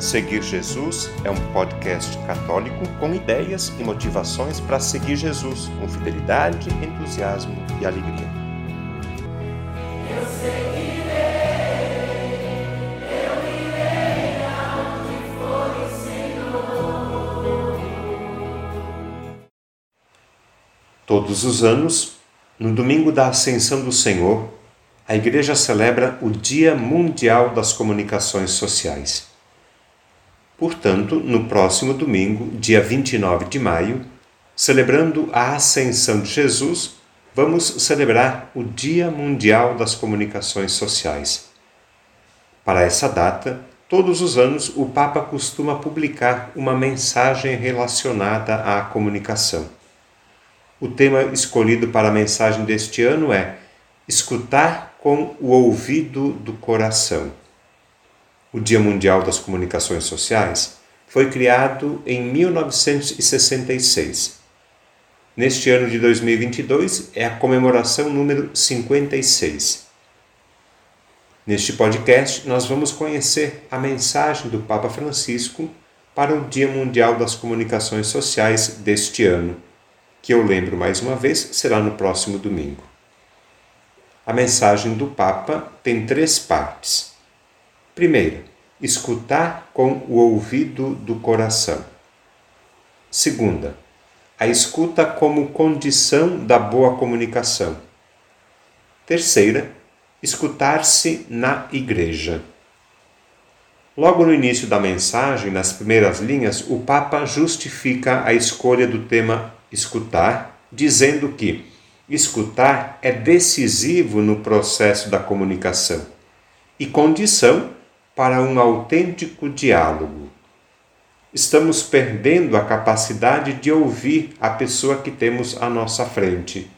Seguir Jesus é um podcast católico com ideias e motivações para seguir Jesus com fidelidade, entusiasmo e alegria. Eu seguirei, eu irei for o Senhor. Todos os anos, no domingo da Ascensão do Senhor, a Igreja celebra o Dia Mundial das Comunicações Sociais. Portanto, no próximo domingo, dia 29 de maio, celebrando a Ascensão de Jesus, vamos celebrar o Dia Mundial das Comunicações Sociais. Para essa data, todos os anos o Papa costuma publicar uma mensagem relacionada à comunicação. O tema escolhido para a mensagem deste ano é Escutar com o ouvido do coração. O Dia Mundial das Comunicações Sociais foi criado em 1966. Neste ano de 2022 é a comemoração número 56. Neste podcast, nós vamos conhecer a mensagem do Papa Francisco para o Dia Mundial das Comunicações Sociais deste ano, que eu lembro mais uma vez será no próximo domingo. A mensagem do Papa tem três partes. Primeira, escutar com o ouvido do coração. Segunda, a escuta como condição da boa comunicação. Terceira, escutar-se na igreja. Logo no início da mensagem, nas primeiras linhas, o Papa justifica a escolha do tema escutar, dizendo que escutar é decisivo no processo da comunicação e condição para um autêntico diálogo. Estamos perdendo a capacidade de ouvir a pessoa que temos à nossa frente,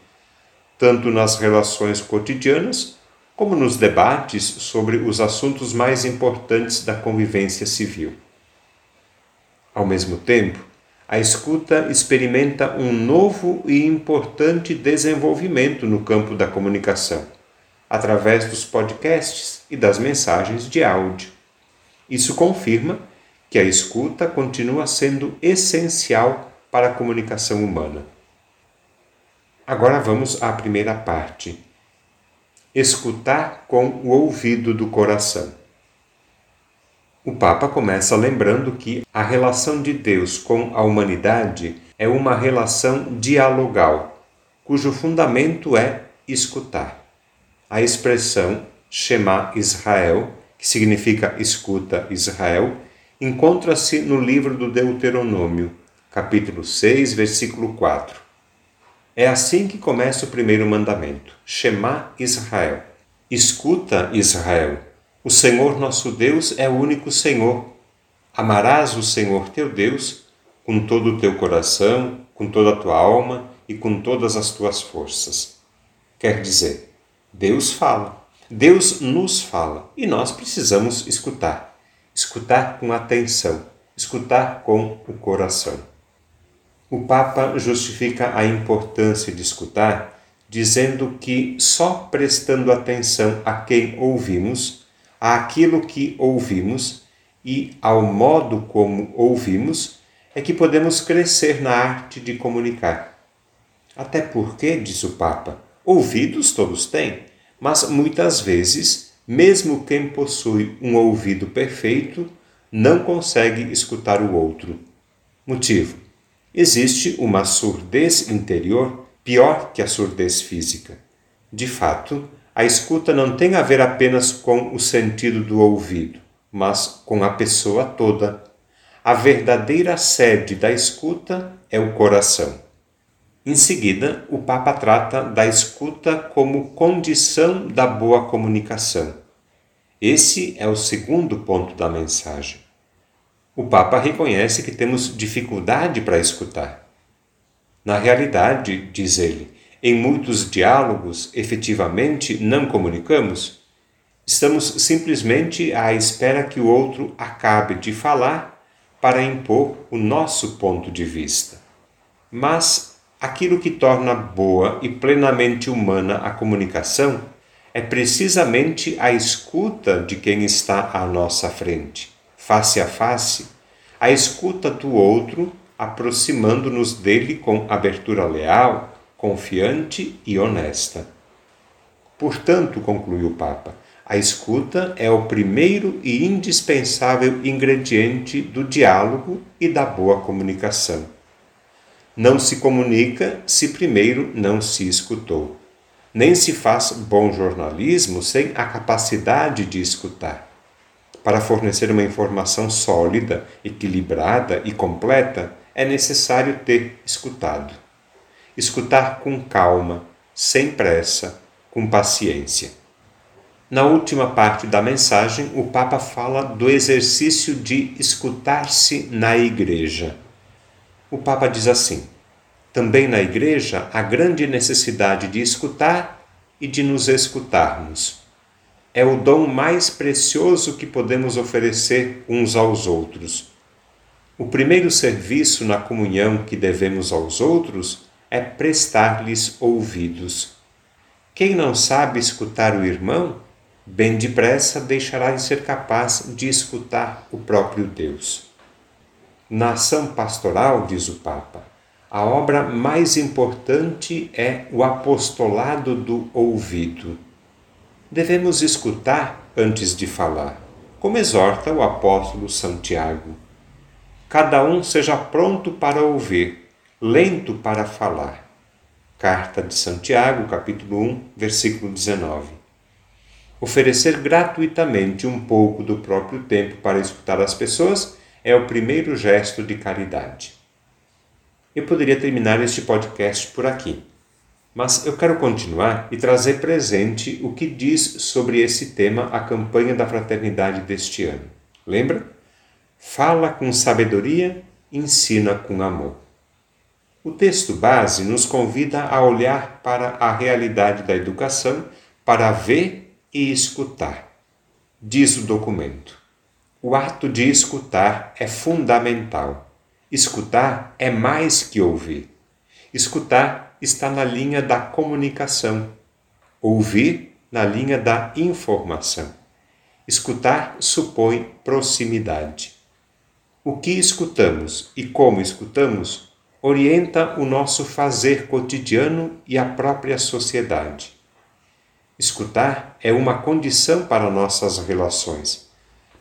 tanto nas relações cotidianas como nos debates sobre os assuntos mais importantes da convivência civil. Ao mesmo tempo, a escuta experimenta um novo e importante desenvolvimento no campo da comunicação através dos podcasts e das mensagens de áudio. Isso confirma que a escuta continua sendo essencial para a comunicação humana. Agora vamos à primeira parte. Escutar com o ouvido do coração. O Papa começa lembrando que a relação de Deus com a humanidade é uma relação dialogal, cujo fundamento é escutar a expressão Shema Israel, que significa escuta Israel, encontra-se no livro do Deuteronômio, capítulo 6, versículo 4. É assim que começa o primeiro mandamento: Shema Israel. Escuta Israel. O Senhor nosso Deus é o único Senhor. Amarás o Senhor teu Deus com todo o teu coração, com toda a tua alma e com todas as tuas forças. Quer dizer, Deus fala, Deus nos fala e nós precisamos escutar. Escutar com atenção, escutar com o coração. O Papa justifica a importância de escutar, dizendo que só prestando atenção a quem ouvimos, àquilo que ouvimos e ao modo como ouvimos, é que podemos crescer na arte de comunicar. Até porque, diz o Papa, Ouvidos todos têm, mas muitas vezes, mesmo quem possui um ouvido perfeito, não consegue escutar o outro. Motivo: existe uma surdez interior pior que a surdez física. De fato, a escuta não tem a ver apenas com o sentido do ouvido, mas com a pessoa toda. A verdadeira sede da escuta é o coração. Em seguida, o Papa trata da escuta como condição da boa comunicação. Esse é o segundo ponto da mensagem. O Papa reconhece que temos dificuldade para escutar. Na realidade, diz ele, em muitos diálogos efetivamente não comunicamos. Estamos simplesmente à espera que o outro acabe de falar para impor o nosso ponto de vista. Mas aquilo que torna boa e plenamente humana a comunicação é precisamente a escuta de quem está à nossa frente, face a face, a escuta do outro, aproximando-nos dele com abertura leal, confiante e honesta. Portanto, concluiu o Papa, a escuta é o primeiro e indispensável ingrediente do diálogo e da boa comunicação. Não se comunica se primeiro não se escutou. Nem se faz bom jornalismo sem a capacidade de escutar. Para fornecer uma informação sólida, equilibrada e completa, é necessário ter escutado. Escutar com calma, sem pressa, com paciência. Na última parte da mensagem, o Papa fala do exercício de escutar-se na igreja. O Papa diz assim: também na igreja há grande necessidade de escutar e de nos escutarmos. É o dom mais precioso que podemos oferecer uns aos outros. O primeiro serviço na comunhão que devemos aos outros é prestar-lhes ouvidos. Quem não sabe escutar o irmão, bem depressa deixará de ser capaz de escutar o próprio Deus. Na ação pastoral, diz o Papa, a obra mais importante é o apostolado do ouvido. Devemos escutar antes de falar, como exorta o apóstolo Santiago. Cada um seja pronto para ouvir, lento para falar. Carta de Santiago, capítulo 1, versículo 19. Oferecer gratuitamente um pouco do próprio tempo para escutar as pessoas é o primeiro gesto de caridade. Eu poderia terminar este podcast por aqui, mas eu quero continuar e trazer presente o que diz sobre esse tema a campanha da fraternidade deste ano. Lembra? Fala com sabedoria, ensina com amor. O texto base nos convida a olhar para a realidade da educação para ver e escutar. Diz o documento. O ato de escutar é fundamental Escutar é mais que ouvir. Escutar está na linha da comunicação. Ouvir na linha da informação. Escutar supõe proximidade. O que escutamos e como escutamos orienta o nosso fazer cotidiano e a própria sociedade. Escutar é uma condição para nossas relações,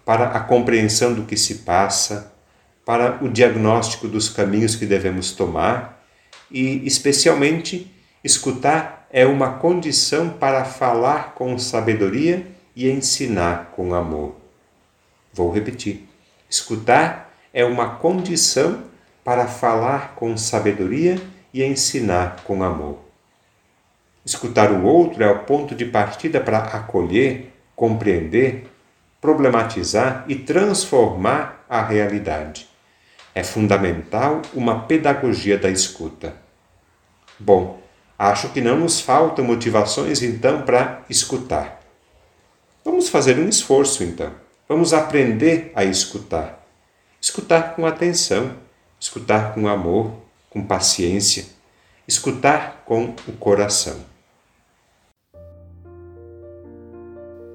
para a compreensão do que se passa, para o diagnóstico dos caminhos que devemos tomar e, especialmente, escutar é uma condição para falar com sabedoria e ensinar com amor. Vou repetir: escutar é uma condição para falar com sabedoria e ensinar com amor. Escutar o outro é o ponto de partida para acolher, compreender, problematizar e transformar a realidade. É fundamental uma pedagogia da escuta. Bom, acho que não nos faltam motivações então para escutar. Vamos fazer um esforço então. Vamos aprender a escutar. Escutar com atenção, escutar com amor, com paciência, escutar com o coração.